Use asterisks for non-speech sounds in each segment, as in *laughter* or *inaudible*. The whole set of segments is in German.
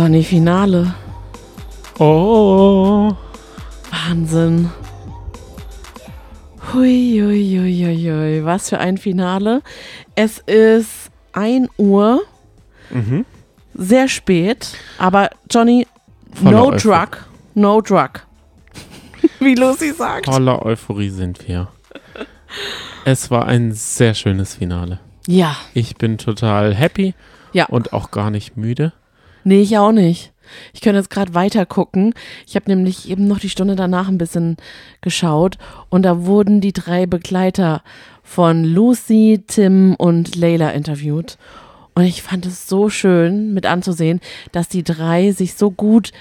Johnny Finale. Oh. Wahnsinn. Hui, hui, hui, hui, hui. Was für ein Finale. Es ist 1 Uhr, Mhm. sehr spät, aber Johnny, Voller no Euphorie. drug, no drug. *laughs* Wie Lucy sagt. Voller Euphorie sind wir. Es war ein sehr schönes Finale. Ja, Ich bin total happy Ja. und auch gar nicht müde. Nee, ich auch nicht. Ich könnte jetzt gerade weiter gucken. Ich habe nämlich eben noch die Stunde danach ein bisschen geschaut und da wurden die drei Begleiter von Lucy, Tim und Layla interviewt. Und ich fand es so schön mit anzusehen, dass die drei sich so gut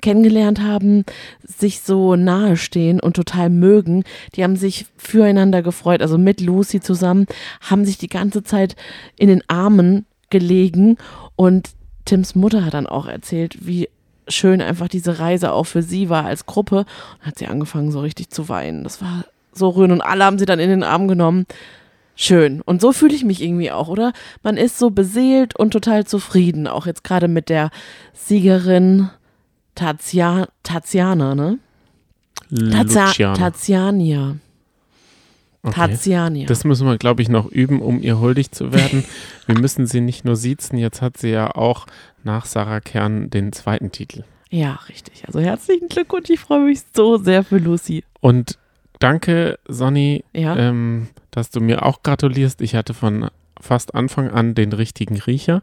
kennengelernt haben, sich so nahe stehen und total mögen. Die haben sich füreinander gefreut, also mit Lucy zusammen, haben sich die ganze Zeit in den Armen gelegen und Tims Mutter hat dann auch erzählt, wie schön einfach diese Reise auch für sie war als Gruppe und hat sie angefangen so richtig zu weinen. Das war so rührend und alle haben sie dann in den Arm genommen. Schön. Und so fühle ich mich irgendwie auch, oder? Man ist so beseelt und total zufrieden, auch jetzt gerade mit der Siegerin Tazia, Taziana, ne? Tazia. Taziania. Okay. Taziania. Das müssen wir, glaube ich, noch üben, um ihr huldig zu werden. *laughs* wir müssen sie nicht nur siezen, jetzt hat sie ja auch nach Sarah Kern den zweiten Titel. ja, richtig. Also herzlichen Glückwunsch. Ich freue mich so sehr für Lucy. Und danke, Sonny, Ja. ähm, dass du mir auch gratulierst. Ich hatte von fast Anfang an den richtigen Riecher.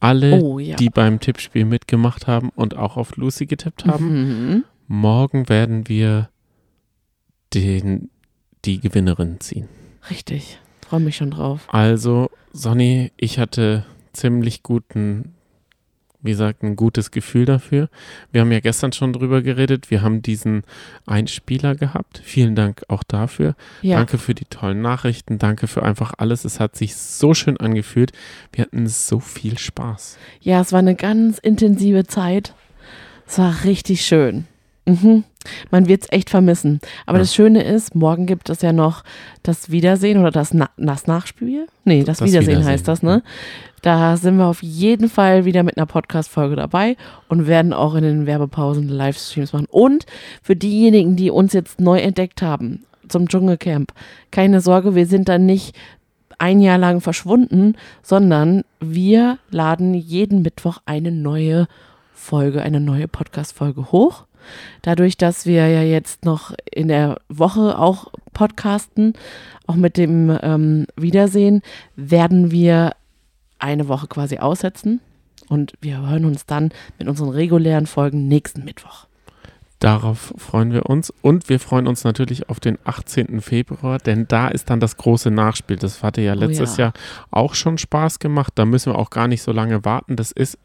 Alle, oh ja. die beim Tippspiel mitgemacht haben und auch auf Lucy getippt haben. Mhm. Morgen werden wir den, die Gewinnerin ziehen. Richtig. Freue mich schon drauf. Also, Sonny, ich hatte ziemlich guten, wie gesagt, ein gutes Gefühl dafür. Wir haben ja gestern schon drüber geredet. Wir haben diesen Einspieler gehabt. Vielen Dank auch dafür. Ja. Danke für die tollen Nachrichten. Danke für einfach alles. Es hat sich so schön angefühlt. Wir hatten so viel Spaß. Ja, es war eine ganz intensive Zeit. Es war richtig schön. Mhm. Man wird es echt vermissen. Aber Ja. das Schöne ist, morgen gibt es ja noch das Wiedersehen oder das, Na das Nachspiel. Nee, das, Das Wiedersehen, Wiedersehen, heißt das, ne? Da sind wir auf jeden Fall wieder mit einer Podcast-Folge dabei und werden auch in den Werbepausen Livestreams machen. Und für diejenigen, die uns jetzt neu entdeckt haben zum Dschungelcamp, keine Sorge, wir sind dann nicht ein Jahr lang verschwunden, sondern wir laden jeden Mittwoch eine neue Folge, eine neue Podcast-Folge hoch. Dadurch, dass wir ja jetzt noch in der Woche auch podcasten, auch mit dem ähm, Wiedersehen, werden wir eine Woche quasi aussetzen und wir hören uns dann mit unseren regulären Folgen nächsten Mittwoch. Darauf freuen wir uns. Und wir freuen uns natürlich auf den 18. Februar, denn da ist dann das große Nachspiel. Das hatte ja Oh letztes ja. Jahr auch schon Spaß gemacht. Da müssen wir auch gar nicht so lange warten. Das ist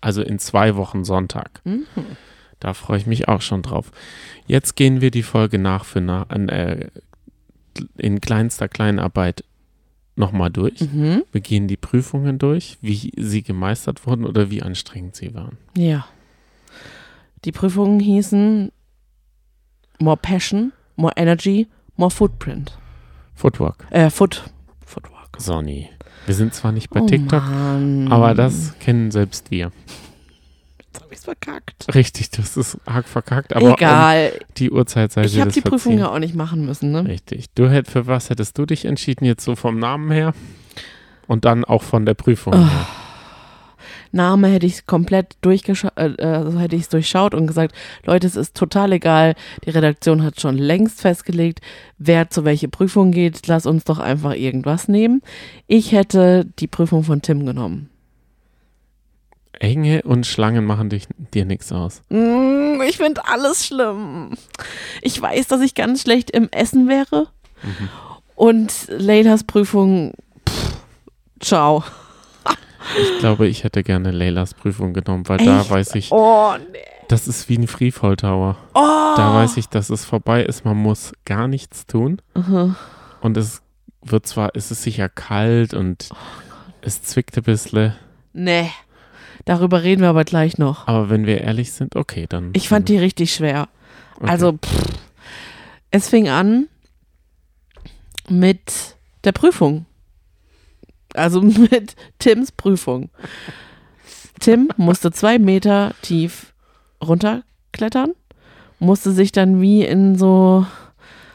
also in zwei Wochen Sonntag. Mhm. Da freue ich mich auch schon drauf. Jetzt gehen wir die Folge nach für na, an, äh, in kleinster Kleinarbeit nochmal durch. Mhm. Wir gehen die Prüfungen durch, wie sie gemeistert wurden oder wie anstrengend sie waren. Ja. Die Prüfungen hießen More Passion, More Energy, More Footprint. Footwork. Äh, Foot. Footwork. Sonny. Wir sind zwar nicht bei Oh TikTok, Mann. aber das kennen selbst wir. Jetzt hab ich's verkackt. Richtig, das ist arg verkackt, aber Egal. um die Uhrzeit sei ich habe die Prüfung verziehen. ja auch nicht machen müssen, ne? Richtig. Du hätt, für was hättest du dich entschieden, jetzt so vom Namen her? Und dann auch von der Prüfung Ah. her. Name hätte ich komplett durchgeschaut, äh, äh, so hätte ich es durchschaut und gesagt, Leute, es ist total egal. Die Redaktion hat schon längst festgelegt, wer zu welche Prüfung geht. Lass uns doch einfach irgendwas nehmen. Ich hätte die Prüfung von Tim genommen. Enge und Schlangen machen dich, dir nichts aus. Mm, ich finde alles schlimm. Ich weiß, dass ich ganz schlecht im Essen wäre. Mhm. Und Leylas Prüfung, pff, ciao. Ich glaube, ich hätte gerne Leylas Prüfung genommen, weil da Echt? weiß ich, Oh, nee. das ist wie ein Freefall Tower. Oh. Da weiß ich, dass es vorbei ist. Man muss gar nichts tun. Mhm. Und es wird zwar, es ist sicher kalt und es zwickt ein bisschen. Nee. Darüber reden wir aber gleich noch. Aber wenn wir ehrlich sind, okay, dann. Ich fand die richtig schwer. okay. Also, pff, es fing an mit der Prüfung. Also *laughs* mit Tims Prüfung. Tim musste zwei Meter tief runterklettern, musste sich dann wie in so,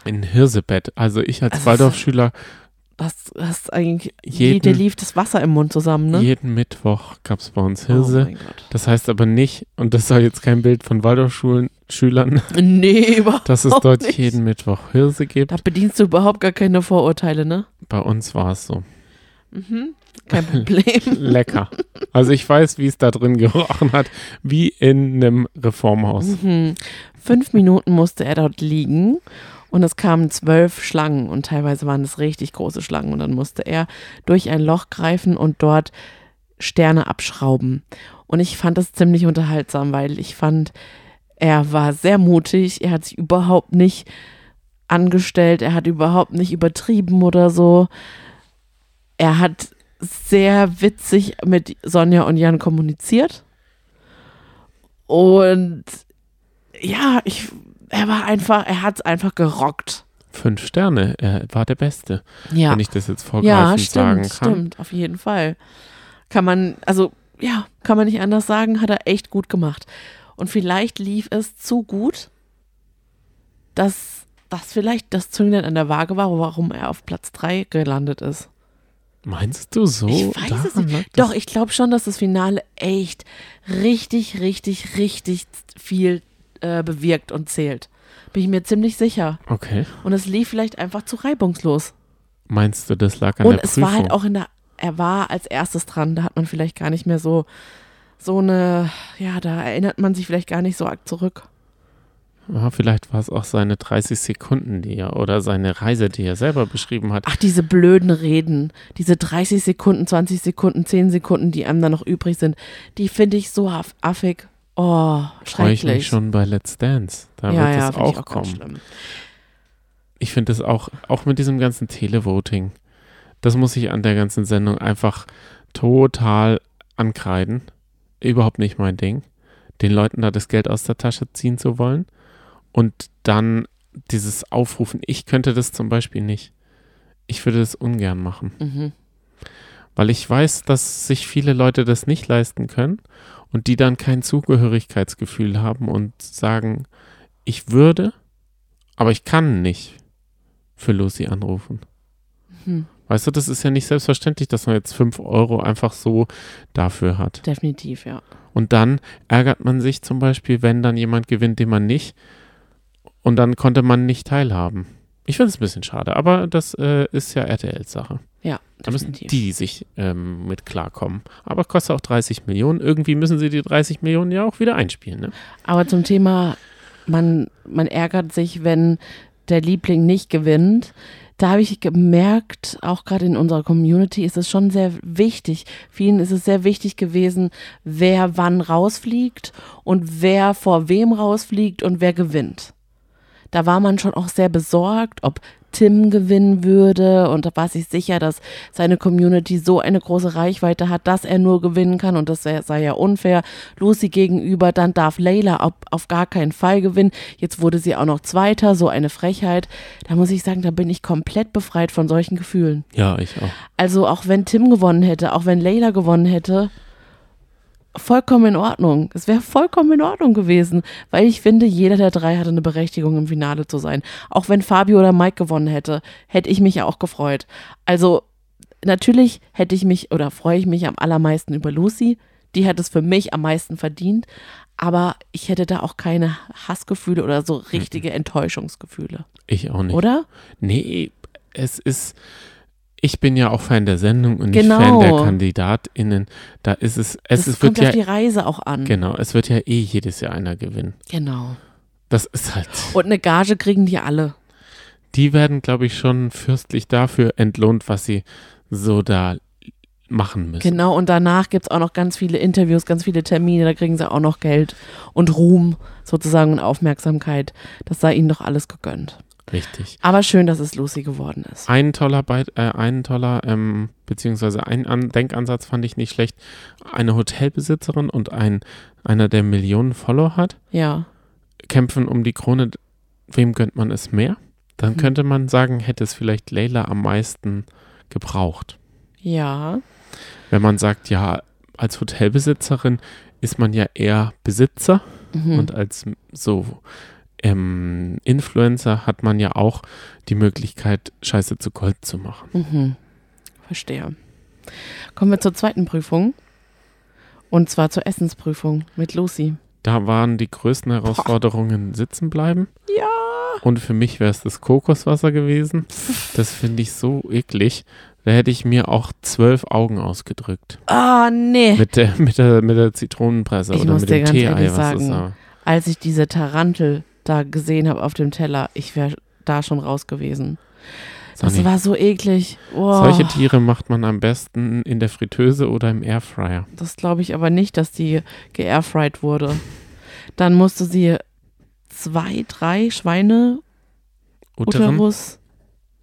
In Hirsebett. Also ich als Also Waldorfschüler, hast, hast eigentlich, Jeden- dir lief das Wasser im Mund zusammen, ne? jeden Mittwoch gab es bei uns Oh Hirse. Gott. das heißt aber nicht, und das soll jetzt kein Bild von Waldorfschulen Schülern, *laughs* Nee, überhaupt dass es dort nicht. jeden Mittwoch Hirse gibt. Da bedienst du überhaupt gar keine Vorurteile, ne? Bei uns war es so. Mhm. Kein Problem. *laughs* Lecker. Also ich weiß, wie es da drin gerochen hat, wie in einem Reformhaus. Mhm. Fünf Minuten musste er dort liegen und es kamen zwölf Schlangen und teilweise waren es richtig große Schlangen und dann musste er durch ein Loch greifen und dort Sterne abschrauben. Und ich fand das ziemlich unterhaltsam, weil ich fand, er war sehr mutig, er hat sich überhaupt nicht angestellt, er hat überhaupt nicht übertrieben oder so. Er hat sehr witzig mit Sonja und Jan kommuniziert. Und ja, ich, er war einfach, er hat es einfach gerockt. Fünf Sterne, er war der Beste, Ja, wenn ich das jetzt ja, vorgreifend stimmt, sagen kann. stimmt, auf jeden Fall. Kann man, also ja, kann man nicht anders sagen, hat er echt gut gemacht. Und vielleicht lief es zu gut, dass das vielleicht das Zünglein an der Waage war, warum er auf Platz 3 gelandet ist. Meinst du so? Ich weiß es nicht. Doch, ich glaube schon, dass das Finale echt richtig, richtig, richtig viel äh, bewirkt und zählt. Bin ich mir ziemlich sicher. Okay. Und es lief vielleicht einfach zu reibungslos. Meinst du, das lag an und der es Prüfung? war halt auch in der, er war als erstes dran, da hat man vielleicht gar nicht mehr so, so eine, ja, da erinnert man sich vielleicht gar nicht so arg zurück. Ja, vielleicht war es auch seine 30 Sekunden, die er oder seine Reise, die er selber beschrieben hat. Ach, diese blöden Reden, diese 30 Sekunden, 20 Sekunden, 10 Sekunden, die einem dann noch übrig sind, die finde ich so aff- affig. Oh, Freue ich mich schrecklich. schon bei Let's Dance. Da ja, wird ja, ich auch auch kommen. Ich finde es auch, auch mit diesem ganzen Televoting, das muss ich an der ganzen Sendung einfach total ankreiden. Überhaupt nicht mein Ding. Den Leuten da das Geld aus der Tasche ziehen zu wollen und dann dieses Aufrufen. Ich könnte das zum Beispiel nicht. Ich würde das ungern machen, Mhm. weil ich weiß, dass sich viele Leute das nicht leisten können und die dann kein Zugehörigkeitsgefühl haben und sagen, ich würde, aber ich kann nicht für Lucy anrufen. Hm, Weißt du, das ist ja nicht selbstverständlich, dass man jetzt 5 Euro einfach so dafür hat. definitiv, ja. Und dann ärgert man sich zum Beispiel, wenn dann jemand gewinnt, den man nicht. Und dann konnte man nicht teilhaben. Ich finde es ein bisschen schade, aber das äh, ist ja RTLs Sache. Ja, Da müssen definitiv. die sich ähm, mit klarkommen. Aber kostet auch 30 Millionen. Irgendwie müssen sie die 30 Millionen ja auch wieder einspielen. Ne? Aber zum Thema, man, man ärgert sich, wenn der Liebling nicht gewinnt. Da habe ich gemerkt, auch gerade in unserer Community ist es schon sehr wichtig. Vielen ist es sehr wichtig gewesen, wer wann rausfliegt und wer vor wem rausfliegt und wer gewinnt. Da war man schon auch sehr besorgt, ob Tim gewinnen würde und da war sich sicher, dass seine Community so eine große Reichweite hat, dass er nur gewinnen kann und das sei ja unfair. Lucy gegenüber, dann darf Layla auf, auf gar keinen Fall gewinnen. Jetzt wurde sie auch noch Zweiter, so eine Frechheit. Da muss ich sagen, da bin ich komplett befreit von solchen Gefühlen. Ja, ich auch. Also auch wenn Tim gewonnen hätte, auch wenn Layla gewonnen hätte, vollkommen in Ordnung. Es wäre vollkommen in Ordnung gewesen, weil ich finde, jeder der drei hatte eine Berechtigung, im Finale zu sein. Auch wenn Fabio oder Mike gewonnen hätte, hätte ich mich auch gefreut. Also natürlich hätte ich mich oder freue ich mich am allermeisten über Lucy. Die hat es für mich am meisten verdient. Aber ich hätte da auch keine Hassgefühle oder so richtige Enttäuschungsgefühle. Ich auch nicht. Oder? Nee, es ist. Ich bin ja auch Fan der Sendung und Genau. nicht Fan der KandidatInnen. Da ist es. Es Das ist, kommt wird auf ja. die Reise auch an. Genau, es wird ja eh jedes Jahr einer gewinnen. Genau. Das ist halt. Und eine Gage kriegen die alle. Die werden, glaube ich, schon fürstlich dafür entlohnt, was sie so da machen müssen. Genau, und danach gibt es auch noch ganz viele Interviews, ganz viele Termine, da kriegen sie auch noch Geld und Ruhm sozusagen und Aufmerksamkeit. Das sei ihnen doch alles gegönnt. Richtig. Aber schön, dass es Lucy geworden ist. Ein toller, Beit äh, ein toller, ähm, beziehungsweise ein An Denkansatz fand ich nicht schlecht. Eine Hotelbesitzerin und ein, einer, der Millionen Follower hat, Ja, kämpfen um die Krone. Wem gönnt man es mehr? Dann Hm. könnte man sagen, hätte es vielleicht Leila am meisten gebraucht. ja, Wenn man sagt, ja, als Hotelbesitzerin ist man ja eher Besitzer Mhm. und als so ähm, Influencer hat man ja auch die Möglichkeit, Scheiße zu Gold zu machen. Mhm. Verstehe. Kommen wir zur zweiten Prüfung. Und zwar zur Essensprüfung mit Lucy. Da waren die größten Herausforderungen sitzen bleiben. Ja. Und für mich wäre es das Kokoswasser gewesen. Das finde ich so eklig. Da hätte ich mir auch zwölf Augen ausgedrückt. Ah, nee. Mit der, mit der, mit der Zitronenpresse Ich oder muss mit dir dem ganz Tee-Ei, ehrlich was sagen. Als ich diese Tarantel da gesehen habe auf dem Teller, ich wäre da schon raus gewesen. Das war so eklig. Oh, Solche Tiere macht man am besten in der Fritteuse oder im Airfryer. das glaube ich aber nicht, dass die geairfried wurde. Dann musste sie zwei, drei Schweine? Uterus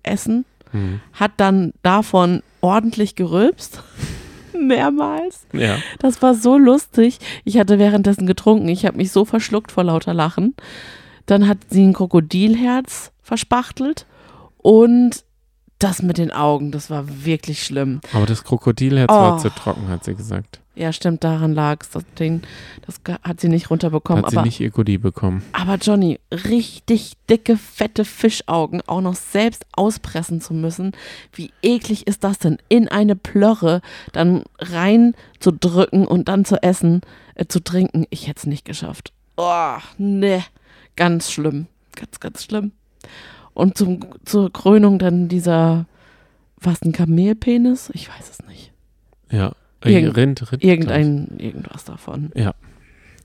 essen, Hm. hat dann davon ordentlich gerülpst. *laughs* Mehrmals. Ja. Das war so lustig. Ich hatte währenddessen getrunken. Ich habe mich so verschluckt vor lauter Lachen. Dann hat sie ein Krokodilherz verspachtelt und das mit den Augen, das war wirklich schlimm. Aber das Krokodilherz Oh. war zu trocken, hat sie gesagt. Ja, stimmt, daran lag es. Das Ding, das hat sie nicht runterbekommen. Hat sie aber, nicht ihr Goodie bekommen. aber Johnny, richtig dicke, fette Fischaugen auch noch selbst auspressen zu müssen. Wie eklig ist das denn? In eine Plörre dann rein zu drücken und dann zu essen, äh, zu trinken. Ich hätte es nicht geschafft. Oh, ne. Ganz schlimm. Ganz, ganz schlimm. Und zum, zur Krönung dann dieser, was, ein Kamelpenis? Ich weiß es nicht. Ja. Irgend- Rind, Rind. Irgendein, irgendwas davon. Ja.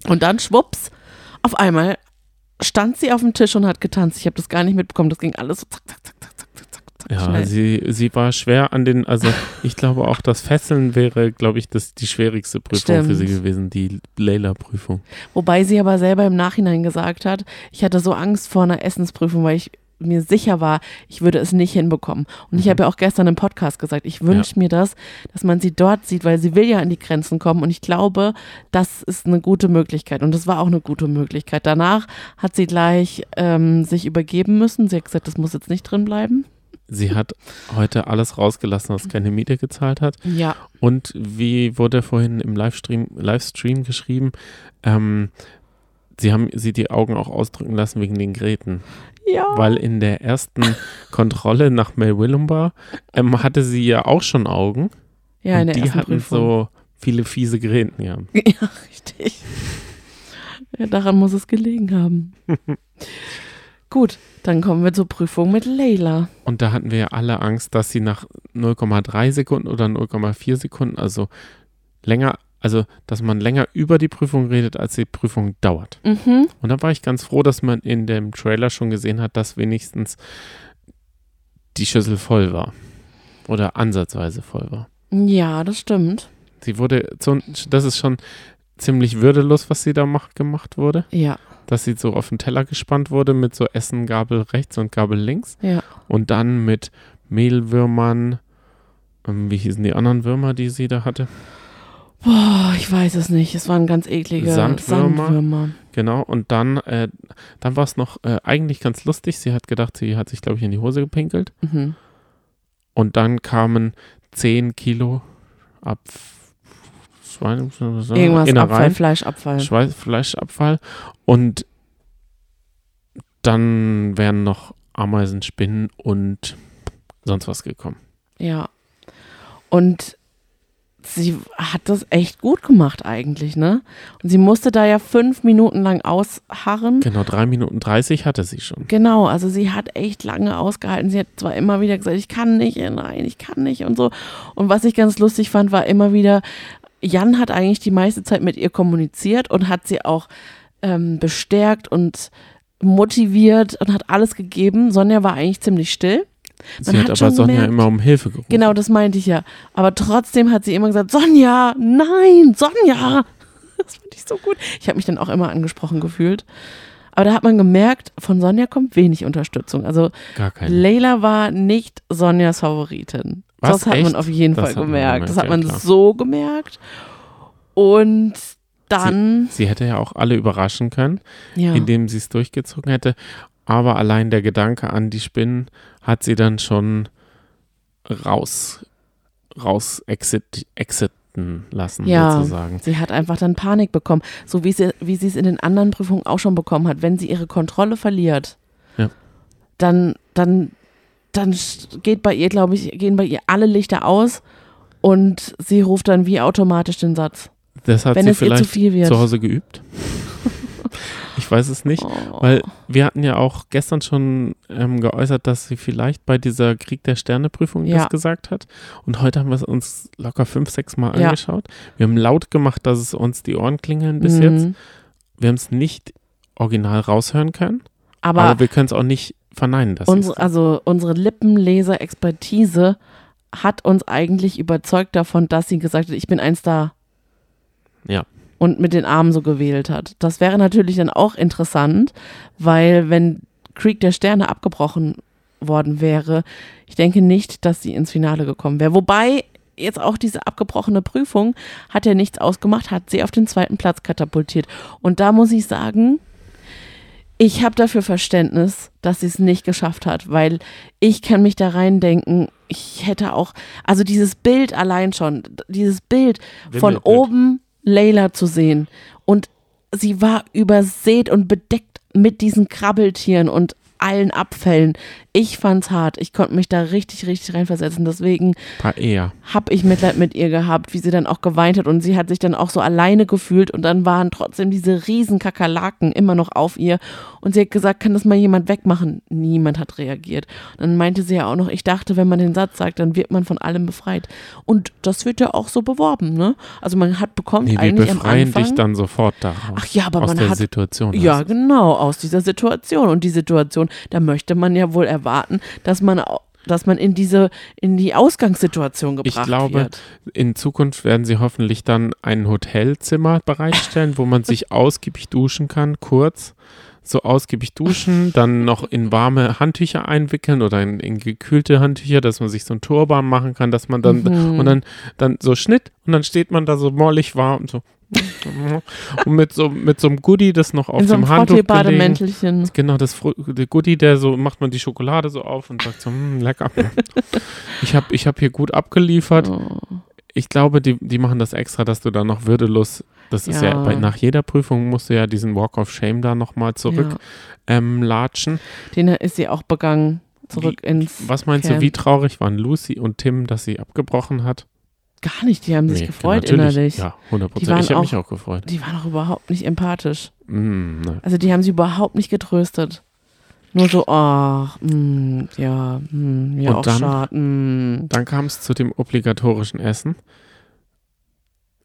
Und dann schwupps, auf einmal stand sie auf dem Tisch und hat getanzt. Ich habe das gar nicht mitbekommen. Das ging alles so zack, zack, zack, Ja, schnell. sie, sie war schwer an den, also ich glaube auch, das Fesseln wäre, glaube ich, das die schwierigste Prüfung für sie Stimmt. gewesen, die Leila-Prüfung. Wobei sie aber selber im Nachhinein gesagt hat, ich hatte so Angst vor einer Essensprüfung, weil ich mir sicher war, ich würde es nicht hinbekommen. Und ich Mhm. habe ja auch gestern im Podcast gesagt, ich wünsche mir das, dass man sie dort sieht, weil sie will ja an die Grenzen kommen. Und ich glaube, das ist eine gute Möglichkeit. Und das war auch eine gute Möglichkeit. Danach hat sie gleich ähm, sich übergeben müssen. Sie hat gesagt, das muss jetzt nicht drin bleiben. Sie hat heute alles rausgelassen, was keine Miete gezahlt hat. Ja. Und wie wurde vorhin im Livestream, Livestream geschrieben, ähm, sie haben sie die Augen auch ausdrücken lassen wegen den Gräten. Ja. Weil in der ersten Kontrolle nach Mel Willumbar ähm, hatte sie ja auch schon Augen. ja, in und der die hatten Prüfung. so viele fiese Gräten, ja. *laughs* Ja, richtig. Ja, daran muss es gelegen haben. *laughs* Gut, dann kommen wir zur Prüfung mit Leila. Und da hatten wir ja alle Angst, dass sie nach 0,3 Sekunden oder 0,4 Sekunden, also länger, also dass man länger über die Prüfung redet, als die Prüfung dauert. Mhm. Und da war ich ganz froh, dass man in dem Trailer schon gesehen hat, dass wenigstens die Schüssel voll war. Oder ansatzweise voll war. Ja, das stimmt. Sie wurde, so, das ist schon ziemlich würdelos, was sie da macht, gemacht wurde. Ja, Dass sie so auf den Teller gespannt wurde mit so Essen, Gabel rechts und Gabel links. ja. Und dann mit Mehlwürmern, ähm, wie hießen die anderen Würmer, die sie da hatte? Boah, ich weiß es nicht. Es waren ganz eklige Sandwürmer. Sandwürmer. Genau, und dann, äh, dann war es noch äh, eigentlich ganz lustig. Sie hat gedacht, sie hat sich, glaube ich, in die Hose gepinkelt. Mhm. Und dann kamen 10 Kilo ab Schweine, Irgendwas, Innereien, Abfall, Fleischabfall. Schweiß, Fleischabfall. Und dann wären noch Ameisen, Spinnen und sonst was gekommen. Ja. Und sie hat das echt gut gemacht eigentlich, ne? Und sie musste da ja fünf Minuten lang ausharren. Genau, 3 Minuten 30 hatte sie schon. Genau, also sie hat echt lange ausgehalten. Sie hat zwar immer wieder gesagt, ich kann nicht, nein, ich kann nicht und so. Und was ich ganz lustig fand, war immer wieder, Jan hat eigentlich die meiste Zeit mit ihr kommuniziert und hat sie auch ähm, bestärkt und motiviert und hat alles gegeben. Sonja war eigentlich ziemlich still. Sie Man hat, hat aber Sonja gemerkt- immer um Hilfe gerufen. Genau, das meinte ich ja. Aber trotzdem hat sie immer gesagt, Sonja, nein, Sonja. *laughs* Das fand ich so gut. Ich habe mich dann auch immer angesprochen gefühlt. Aber da hat man gemerkt, von Sonja kommt wenig Unterstützung. Also Gar keine. Leila war nicht Sonjas Favoritin. Was, das hat man echt? auf jeden Das Fall man gemerkt. gemerkt, Das hat ja, man klar. so gemerkt. Und dann, Sie hätte ja auch alle überraschen können, ja, indem sie es durchgezogen hätte. Aber allein der Gedanke an die Spinnen hat sie dann schon raus, raus exit, exit, ausrasten lassen, Ja, sozusagen. sie hat einfach dann Panik bekommen, so wie sie, wie sie es in den anderen Prüfungen auch schon bekommen hat. Wenn sie ihre Kontrolle verliert, Ja. dann, dann, dann geht bei ihr, glaube ich, gehen bei ihr alle Lichter aus und sie ruft dann wie automatisch den Satz. Das hat wenn sie es ihr zu vielleicht viel wird. zu Hause geübt. *laughs* ich weiß es nicht. Oh. Weil wir hatten ja auch gestern schon ähm, geäußert, dass sie vielleicht bei dieser Krieg der Sterne-Prüfung Ja. das gesagt hat. Und heute haben wir es uns locker fünf, sechs Mal Ja. angeschaut. Wir haben laut gemacht, dass es uns die Ohren klingeln bis Mhm. jetzt. Wir haben es nicht original raushören können, Aber, aber, wir können es auch nicht verneinen. Dass unsere, also unsere Lippenleser-Expertise hat uns eigentlich überzeugt davon, dass sie gesagt hat, ich bin ein Star. Ja. Und mit den Armen so gewählt hat. Das wäre natürlich dann auch interessant, weil wenn Krieg der Sterne abgebrochen worden wäre, ich denke nicht, dass sie ins Finale gekommen wäre. Wobei jetzt auch diese abgebrochene Prüfung hat ja nichts ausgemacht, hat sie auf den zweiten Platz katapultiert. Und da muss ich sagen, ich habe dafür Verständnis, dass sie es nicht geschafft hat, weil ich kann mich da reindenken, ich hätte auch, also dieses Bild allein schon, dieses Bild von Wimmelbild. oben Layla zu sehen und sie war übersät und bedeckt mit diesen Krabbeltieren und allen Abfällen. Ich fand's hart. Ich konnte mich da richtig, richtig reinversetzen. Deswegen habe ich Mitleid mit ihr gehabt, wie sie dann auch geweint hat und sie hat sich dann auch so alleine gefühlt und dann waren trotzdem diese riesen Kakerlaken immer noch auf ihr und sie hat gesagt, kann das mal jemand wegmachen? Niemand hat reagiert. Und dann meinte sie ja auch noch, ich dachte, wenn man den Satz sagt, dann wird man von allem befreit. Und das wird ja auch so beworben, ne? Also man hat bekommt Nee, wir eigentlich am befreien Anfang dich dann sofort daraus. Ach ja, aber aus man der hat Situation. ja, genau, aus dieser Situation. Und die Situation, da möchte man ja wohl erwarten, dass man, dass man in diese, in die Ausgangssituation gebracht Ich glaube, wird. in Zukunft werden sie hoffentlich dann ein Hotelzimmer bereitstellen, wo man sich *laughs* ausgiebig duschen kann, kurz. So ausgiebig duschen, dann noch in warme Handtücher einwickeln oder in, in gekühlte Handtücher, dass man sich so ein Turban machen kann, dass man dann Mhm. und dann, dann so Schnitt und dann steht man da so mollig warm und so *laughs* und mit so mit so einem Goodie, das noch auf In so einem dem Handtuch gelegen. Frottee-Bademäntelchen. Genau, das der Goodie, der so macht man die Schokolade so auf und sagt so, "Hm, lecker. *laughs* ich habe ich hab hier gut abgeliefert. Oh. Ich glaube, die, die machen das extra, dass du da noch würdelos, das ist ja, Ja. bei, nach jeder Prüfung musst du ja diesen Walk of Shame da nochmal zurück Ja. ähm, latschen. Den ist sie auch begangen. Zurück ins. Was meinst Camp. du, wie traurig waren Lucy und Tim, dass sie abgebrochen hat? Gar nicht, die haben sich Nee, gefreut natürlich. innerlich. Ja, 100 Die Prozent. waren Ich habe auch- mich auch gefreut. Die waren auch überhaupt nicht empathisch. Mm, ne. Also die haben sie überhaupt nicht getröstet. Nur so, ach, mm, ja, mm, ja, Und auch dann? Mm. Dann kam es zu dem obligatorischen Essen.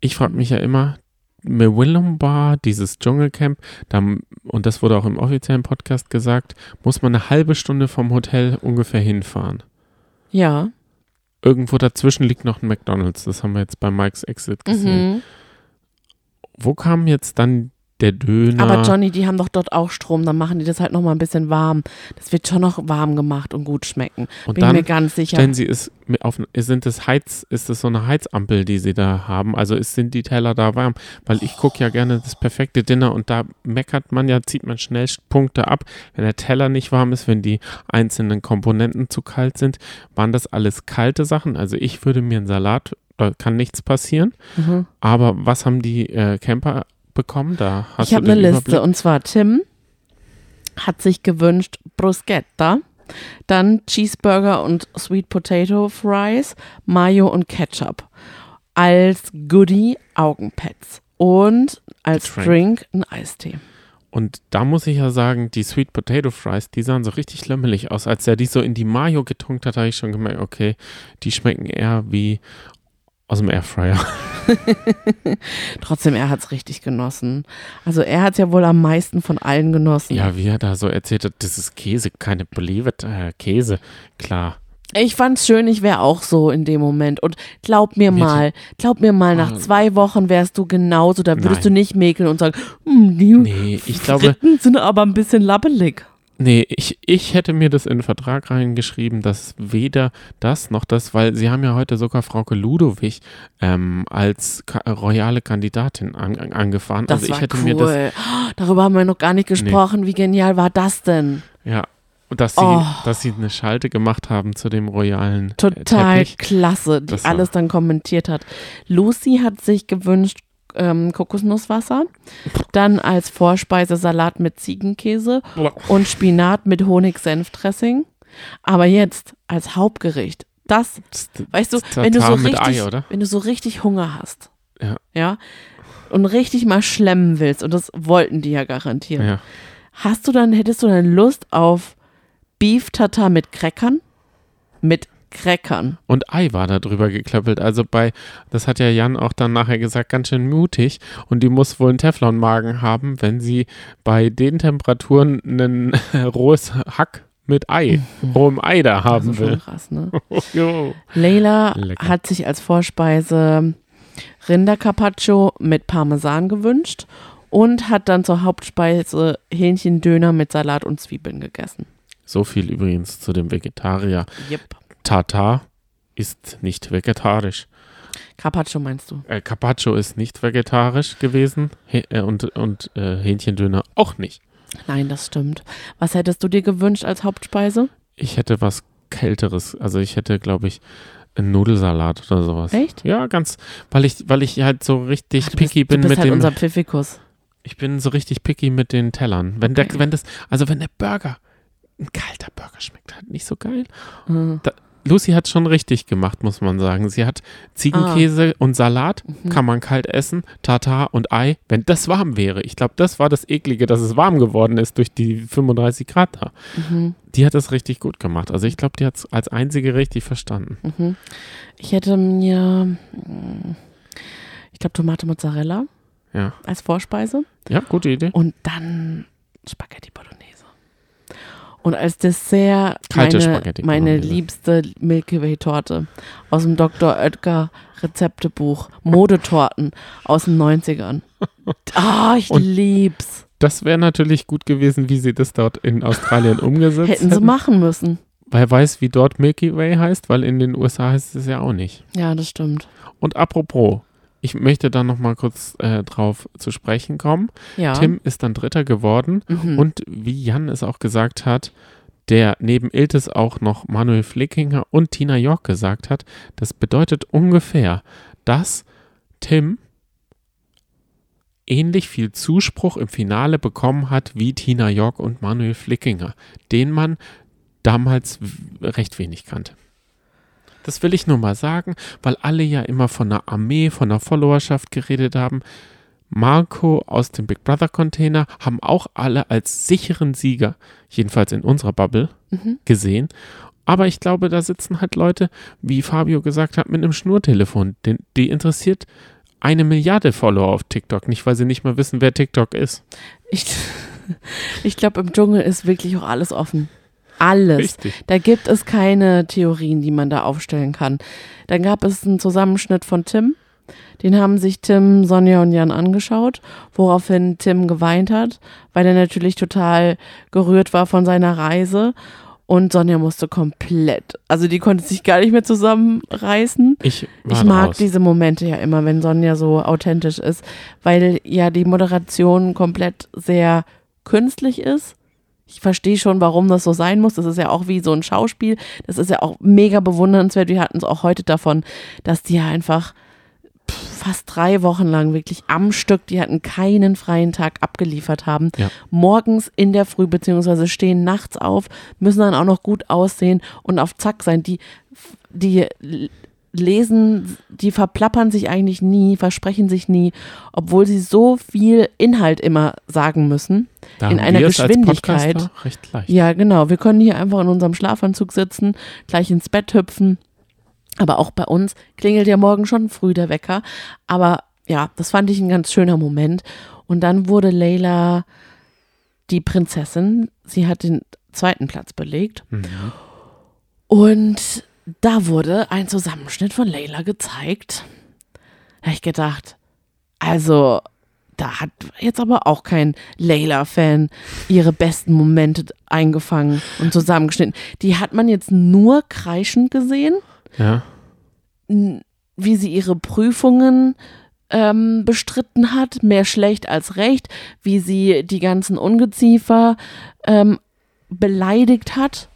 Ich frage mich ja immer, Willem Bar, dieses Dschungelcamp, da, und das wurde auch im offiziellen Podcast gesagt, muss man eine halbe Stunde vom Hotel ungefähr hinfahren. Ja. Irgendwo dazwischen liegt noch ein McDonalds. Das haben wir jetzt bei Mike's Exit gesehen. Mhm. Wo kam jetzt dann der Döner? Aber Johnny, die haben doch dort auch Strom, dann machen die das halt nochmal ein bisschen warm. Das wird schon noch warm gemacht und gut schmecken. und Bin dann mir ganz sicher. stellen sie mit auf, sind es Heiz, ist es so eine Heizampel, die sie da haben? Also ist, sind die Teller da warm? Weil ich gucke ja gerne das perfekte Dinner und da meckert man ja, zieht man schnell Punkte ab, wenn der Teller nicht warm ist, wenn die einzelnen Komponenten zu kalt sind. Waren das alles kalte Sachen? Also ich würde mir einen Salat, da kann nichts passieren. Mhm. Aber was haben die äh, Camper bekommen? Da hast Ich habe eine den Liste Überblick? und zwar Tim hat sich gewünscht Bruschetta, dann Cheeseburger und Sweet Potato Fries, Mayo und Ketchup. Als Goodie Augenpads und als Getränk. Drink ein Eistee. Und da muss ich ja sagen, die Sweet Potato Fries, die sahen so richtig lömmelig aus. Als er die so in die Mayo getunkt hat, habe ich schon gemerkt, okay, die schmecken eher wie aus dem Airfryer. *laughs* Trotzdem, er hat es richtig genossen. Also er hat es ja wohl am meisten von allen genossen. Ja, wie er da so erzählt hat, das ist Käse, keine Believe it, äh, Käse, klar. Ich fand's schön, ich wäre auch so in dem Moment. Und glaub mir mal, glaub mir mal, nach Ah. zwei Wochen wärst du genauso. Da würdest Nein. du nicht mäkeln und sagen, hm, die Nee, ich glaube, sind aber ein bisschen labbelig. Nee, ich, ich hätte mir das in den Vertrag reingeschrieben, dass weder das noch das, weil sie haben ja heute sogar Frauke Ludowig ähm, als ka royale Kandidatin an, an, angefahren. Das also ich war hätte cool. mir das Oh, Darüber haben wir noch gar nicht gesprochen. Wie genial war das denn? Ja, dass sie, Oh. dass sie eine Schalte gemacht haben zu dem royalen äh, Total Teppich. klasse, die Das war- alles dann kommentiert hat. Lucy hat sich gewünscht ähm, Kokosnusswasser, dann als Vorspeise Salat mit Ziegenkäse und Spinat mit Honig-Senf-Dressing. Aber jetzt als Hauptgericht, das, weißt du, wenn du so richtig, wenn du so richtig Hunger hast, Ja. ja, und richtig mal schlemmen willst, und das wollten die ja garantiert, Ja. hast du dann, hättest du dann Lust auf Beef Tartar mit Crackern? Mit Crackern. Und Ei war da drüber geklöppelt. Also bei, das hat ja Jan auch dann nachher gesagt, ganz schön mutig. Und die muss wohl einen Teflonmagen haben, wenn sie bei den Temperaturen ein *laughs* rohes Hack mit Ei, rohem Ei da Also haben schon will. krass, ne? *laughs* Jo. Leila Lecker. hat sich als Vorspeise Rindercarpaccio mit Parmesan gewünscht und hat dann zur Hauptspeise Hähnchendöner mit Salat und Zwiebeln gegessen. So viel übrigens zu dem Vegetarier. Yep. Tartar ist nicht vegetarisch. Carpaccio meinst du? Äh, Carpaccio ist nicht vegetarisch gewesen Hä- äh, und, und äh, Hähnchendöner auch nicht. Nein, das stimmt. Was hättest du dir gewünscht als Hauptspeise? Ich hätte was Kälteres. Also ich hätte, glaube ich, einen Nudelsalat oder sowas. Echt? Ja, ganz, weil ich, weil ich halt so richtig Ach, du bist, picky bin mit halt dem. unser Pfiffikus. Ich bin so richtig picky mit den Tellern. Wenn der, Okay. wenn das, also wenn der Burger, ein kalter Burger schmeckt halt nicht so geil. Mhm. Lucy hat schon richtig gemacht, muss man sagen. Sie hat Ziegenkäse und Salat, Mhm. kann man kalt essen, Tartar und Ei, wenn das warm wäre. Ich glaube, das war das Eklige, dass es warm geworden ist durch die 35 Grad da. Mhm. Die hat es richtig gut gemacht. Also ich glaube, die hat es als einzige richtig verstanden. Mhm. Ich hätte mir, mm, ich glaube, Tomate Mozzarella Ja. als Vorspeise Ja, gute Idee. und dann Spaghetti Bolognese. Und als Dessert Kalte meine, meine liebste Milky Way Torte aus dem Dr. Oetker Rezeptebuch. Modetorten aus den 90ern. *laughs* Ah, ich Und lieb's. Das wäre natürlich gut gewesen, wie sie das dort in Australien *laughs* umgesetzt Hätten sie machen müssen. Wer weiß, wie dort Milky Way heißt, weil in den USA heißt es ja auch nicht. Ja, das stimmt. Und apropos, ich möchte da noch mal kurz äh, drauf zu sprechen kommen. Ja. Tim ist dann Dritter geworden Mhm. und wie Jan es auch gesagt hat, der neben Iltis auch noch Manuel Flickinger und Tina York gesagt hat, das bedeutet ungefähr, dass Tim ähnlich viel Zuspruch im Finale bekommen hat wie Tina York und Manuel Flickinger, den man damals recht wenig kannte. Das will ich nur mal sagen, weil alle ja immer von einer Armee, von einer Followerschaft geredet haben. Marco aus dem Big Brother Container haben auch alle als sicheren Sieger, jedenfalls in unserer Bubble, Mhm. gesehen. Aber ich glaube, da sitzen halt Leute, wie Fabio gesagt hat, mit einem Schnurtelefon. Den, die interessiert eine Milliarde Follower auf TikTok, nicht weil sie nicht mal wissen, wer TikTok ist. Ich, *laughs* ich glaube, im Dschungel ist wirklich auch alles offen. Alles. Richtig. Da gibt es keine Theorien, die man da aufstellen kann. Dann gab es einen Zusammenschnitt von Tim. Den haben sich Tim, Sonja und Jan angeschaut, woraufhin Tim geweint hat, weil er natürlich total gerührt war von seiner Reise. Und Sonja musste komplett, also die konnte sich gar nicht mehr zusammenreißen. Ich, Ich mag raus. diese Momente ja immer, wenn Sonja so authentisch ist, weil ja die Moderation komplett sehr künstlich ist. Ich verstehe schon, warum das so sein muss. Das ist ja auch wie so ein Schauspiel. Das ist ja auch mega bewundernswert. Wir hatten es auch heute davon, dass die ja einfach fast drei Wochen lang wirklich am Stück, die hatten keinen freien Tag abgeliefert haben. Ja. Morgens in der Früh, beziehungsweise stehen nachts auf, müssen dann auch noch gut aussehen und auf Zack sein. Die, die lesen, die verplappern sich eigentlich nie, versprechen sich nie, obwohl sie so viel Inhalt immer sagen müssen. Da in einer Geschwindigkeit. Recht leicht. Ja, genau. Wir können hier einfach in unserem Schlafanzug sitzen, gleich ins Bett hüpfen. Aber auch bei uns klingelt ja morgen schon früh der Wecker. Aber ja, das fand ich ein ganz schöner Moment. Und dann wurde Leila die Prinzessin. Sie hat den zweiten Platz belegt. Mhm. Und da wurde ein Zusammenschnitt von Leila gezeigt. Da hab ich gedacht, also da hat jetzt aber auch kein Leila-Fan ihre besten Momente eingefangen und zusammengeschnitten. Die hat man jetzt nur kreischend gesehen, Ja. wie sie ihre Prüfungen ähm, bestritten hat, mehr schlecht als recht, wie sie die ganzen Ungeziefer ähm, beleidigt hat.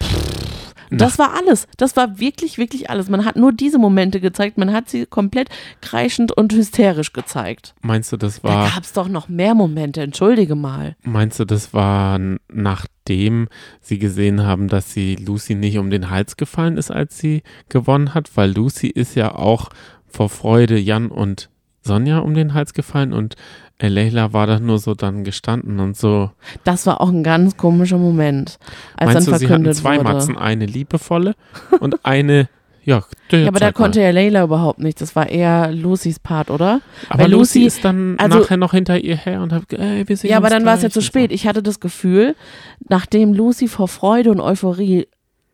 Pff, das war alles. Das war wirklich, wirklich alles. Man hat nur diese Momente gezeigt. Man hat sie komplett kreischend und hysterisch gezeigt. Meinst du, das Da war, gab es doch noch mehr Momente. Entschuldige mal. meinst du, das war nachdem sie gesehen haben, dass sie Lucy nicht um den Hals gefallen ist, als sie gewonnen hat? Weil Lucy ist ja auch vor Freude Jan und Sonja um den Hals gefallen und Leila war da nur so dann gestanden und so. Das war auch ein ganz komischer Moment, als Meinst du, dann sie hatten verkündet zwei wurde. Matzen, eine liebevolle und eine, *laughs* ja, Ja, aber da mal. konnte ja Leila überhaupt nicht. Das war eher Lucys Part, oder? Aber weil Lucy, Lucy- ist dann also- nachher noch hinter ihr her und hat, ey, wir sehen Ja, aber dann war es ja zu und so. spät. Ich hatte das Gefühl, nachdem Lucy vor Freude und Euphorie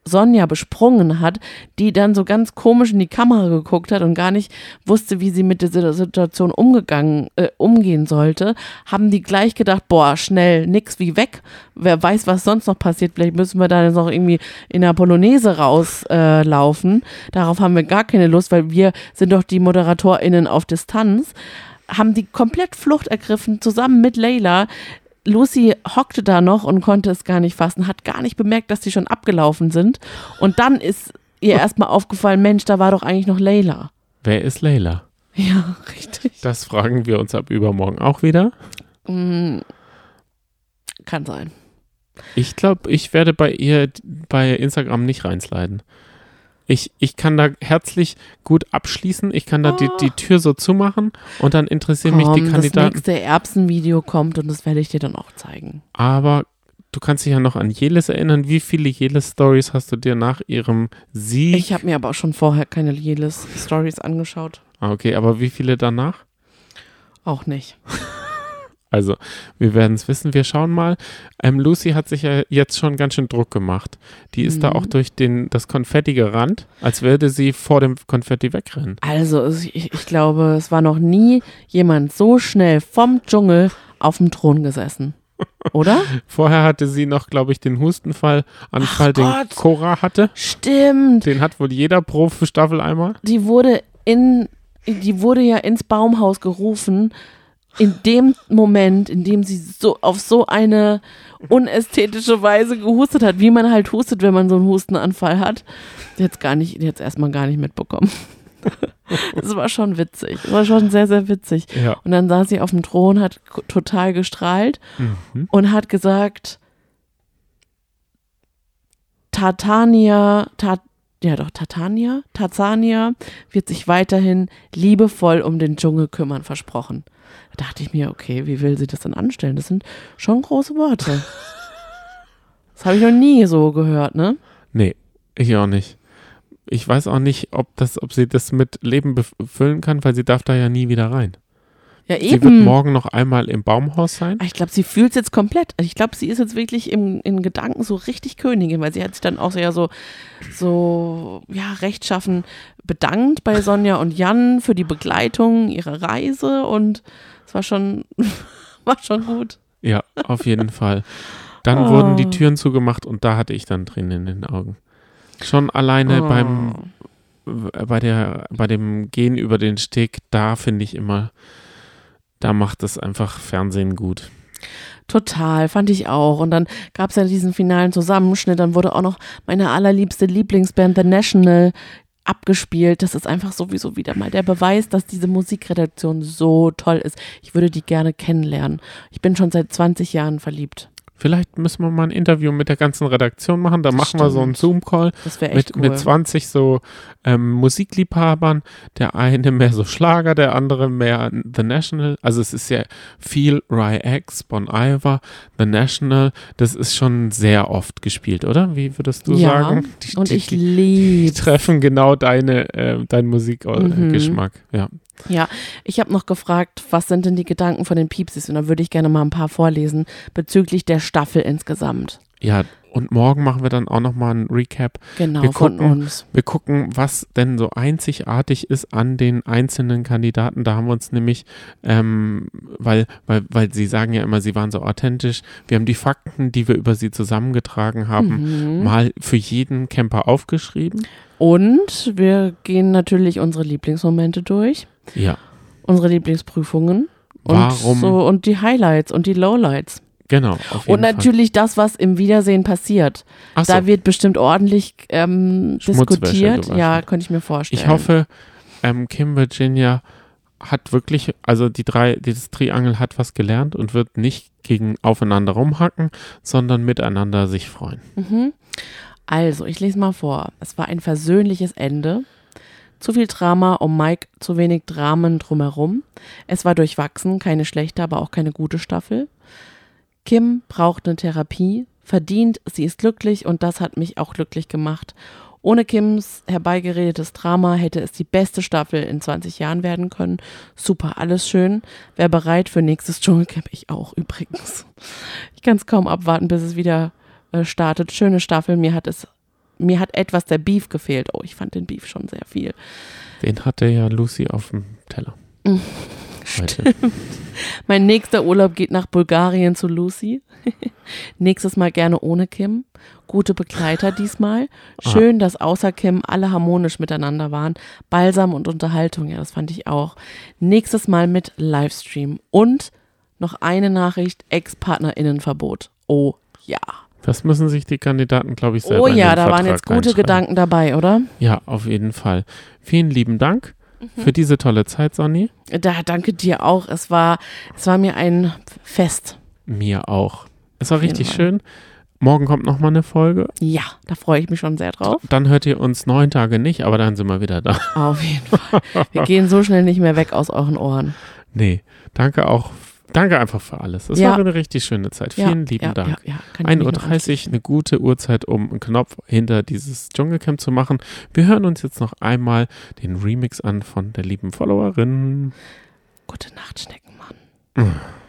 Sonja besprungen hat, die dann so ganz komisch in die Kamera geguckt hat und gar nicht wusste, wie sie mit dieser Situation umgegangen, äh, umgehen sollte, haben die gleich gedacht, boah, schnell, nix wie weg. Wer weiß, was sonst noch passiert. Vielleicht müssen wir da jetzt noch irgendwie in der Polonaise rauslaufen. Äh. Darauf haben wir gar keine Lust, weil wir sind doch die ModeratorInnen auf Distanz. Haben die komplett Flucht ergriffen, zusammen mit Leila. Lucy hockte da noch und konnte es gar nicht fassen, hat gar nicht bemerkt, dass die schon abgelaufen sind. Und dann ist ihr erstmal aufgefallen, Mensch, da war doch eigentlich noch Leila. Wer ist Leila? Ja, richtig. Das fragen wir uns ab übermorgen auch wieder. Mm, kann sein. Ich glaube, ich werde bei ihr bei Instagram nicht reinsliden. Ich, ich kann da herzlich gut abschließen. Ich kann da die, die Tür so zumachen und dann interessieren mich die Komm, das Kandidaten. nächste Erbsenvideo kommt und das werde ich dir dann auch zeigen. Aber du kannst dich ja noch an Jelis erinnern. Wie viele Jelis-Stories hast du dir nach ihrem Sieg? Ich habe mir aber auch schon vorher keine Jelis-Stories angeschaut. Ah, okay, aber wie viele danach? Auch nicht. *laughs* Also, wir werden es wissen. Wir schauen mal. Ähm, Lucy hat sich ja jetzt schon ganz schön Druck gemacht. Die ist da Mhm. auch durch den, das Konfetti gerannt, als würde sie vor dem Konfetti wegrennen. Also, ich, ich glaube, es war noch nie jemand so schnell vom Dschungel auf dem Thron gesessen. Oder? *laughs* Vorher hatte sie noch, glaube ich, den Hustenfall, Anfall, den Gott. Cora hatte. Stimmt. Den hat wohl jeder pro Staffel einmal. Die wurde in, die wurde ja ins Baumhaus gerufen. In dem Moment, in dem sie so auf so eine unästhetische Weise gehustet hat, wie man halt hustet, wenn man so einen Hustenanfall hat. Die hat es gar nicht, hat's erstmal gar nicht mitbekommen. *laughs* Es war schon witzig. Es war schon sehr, sehr witzig. Ja. Und dann saß sie auf dem Thron, hat total gestrahlt Mhm. und hat gesagt, Tatania, Tat, ja doch, Tatania, Tarzania wird sich weiterhin liebevoll um den Dschungel kümmern, versprochen. Da dachte ich mir, okay, wie will sie das denn anstellen? Das sind schon große Worte. Das habe ich noch nie so gehört, ne? Nee, ich auch nicht. Ich weiß auch nicht, ob, das, ob sie das mit Leben befüllen kann, weil sie darf da ja nie wieder rein. Ja, Sie wird eben. morgen noch einmal im Baumhaus sein. Ich glaube, sie fühlt es jetzt komplett. Also Ich glaube, sie ist jetzt wirklich im, in Gedanken so richtig Königin, weil sie hat sich dann auch so, ja so, so ja, rechtschaffen bedankt bei Sonja und Jan für die Begleitung ihrer Reise und es war schon, *laughs* war schon gut. Ja, auf jeden Fall. Dann Oh. wurden die Türen zugemacht und da hatte ich dann Tränen in den Augen. Schon alleine Oh. beim bei der bei dem Gehen über den Steg, da finde ich immer, da macht es einfach Fernsehen gut. Total, fand ich auch. Und dann gab es ja diesen finalen Zusammenschnitt. Dann wurde auch noch meine allerliebste Lieblingsband The National abgespielt. Das ist einfach sowieso wieder mal der Beweis, dass diese Musikredaktion so toll ist. Ich würde die gerne kennenlernen. Ich bin schon seit 20 Jahren verliebt. Vielleicht müssen wir mal ein Interview mit der ganzen Redaktion machen. Da machen wir so einen Stimmt. Zoom-Call Das wäre echt mit, cool. mit 20 so ähm, Musikliebhabern. Der eine *laughs* mehr so Schlager, der andere mehr The National. Also es ist ja viel Rye X, Bon Iver, The National. Das ist schon sehr oft gespielt, oder? Wie würdest du Ja, sagen? Die, Und die, ich die, die liebe. treffen genau deine, äh, deinen Mhm. Musikgeschmack. Ja. Ja, ich habe noch gefragt, was sind denn die Gedanken von den Piepsis? Und da würde ich gerne mal ein paar vorlesen bezüglich der Staffel insgesamt. ja, und morgen machen wir dann auch nochmal ein Recap Genau, Wir von gucken, uns. Wir gucken, was denn so einzigartig ist an den einzelnen Kandidaten. Da haben wir uns nämlich, ähm, weil, weil, weil sie sagen ja immer, sie waren so authentisch. Wir haben die Fakten, die wir über sie zusammengetragen haben, Mhm. mal für jeden Camper aufgeschrieben. Und wir gehen natürlich unsere Lieblingsmomente durch, Ja. unsere Lieblingsprüfungen und Warum? so und die Highlights und die Lowlights. Genau. Und natürlich das, was im Wiedersehen passiert. Fall. Ach so, Da wird bestimmt ordentlich ähm, diskutiert. Ja, könnte ich mir vorstellen. ich hoffe, ähm, Kim Virginia hat wirklich, also die drei, dieses Triangel hat was gelernt und wird nicht gegen aufeinander rumhacken, sondern miteinander sich freuen. Mhm. Also, ich lese mal vor. Es war ein versöhnliches Ende. Zu viel Drama um Mike, zu wenig Dramen drumherum. Es war durchwachsen, keine schlechte, aber auch keine gute Staffel. Kim braucht eine Therapie, verdient, sie ist glücklich und das hat mich auch glücklich gemacht. Ohne Kims herbeigeredetes Drama hätte es die beste Staffel in 20 Jahren werden können. Super, alles schön. Wer bereit für nächstes Dschungelcamp? Ich auch übrigens. Ich kann es kaum abwarten, bis es wieder äh, startet. Schöne Staffel. Mir hat es, mir hat etwas der Beef gefehlt. Oh, ich fand den Beef schon sehr viel. Den hatte ja Lucy auf dem Teller. Mhm. *laughs* Mein nächster Urlaub geht nach Bulgarien zu Lucy. *laughs* Nächstes Mal gerne ohne Kim. Gute Begleiter diesmal. Schön, dass außer Kim alle harmonisch miteinander waren. Balsam und Unterhaltung, ja, das fand ich auch. Nächstes Mal mit Livestream. Und noch eine Nachricht, Ex-PartnerInnenverbot. Oh ja. Das müssen sich die Kandidaten, glaube ich, selber Oh ja, da waren Vertrag jetzt gute. Gedanken dabei, oder? Ja, auf jeden Fall. Vielen lieben Dank Mhm. für diese tolle Zeit, Sonny. Da danke dir auch. Es war, es war mir ein Fest. Mir auch. Es war Auf richtig schön. Morgen kommt noch mal eine Folge. Ja, da freue ich mich schon sehr drauf. Dann hört ihr uns neun Tage nicht, aber dann sind wir wieder da. Auf jeden Fall. Wir gehen so schnell nicht mehr weg aus euren Ohren. *laughs* Nee, danke auch. Danke einfach für alles. Es Ja. war eine richtig schöne Zeit. Ja, Vielen lieben ja, Dank. Ja, ja, kann ich mich noch 1.30 Uhr, eine gute Uhrzeit, um einen Knopf hinter dieses Dschungelcamp zu machen. Wir hören uns jetzt noch einmal den Remix an von der lieben Followerin. Gute Nacht, Schneckenmann. *sighs*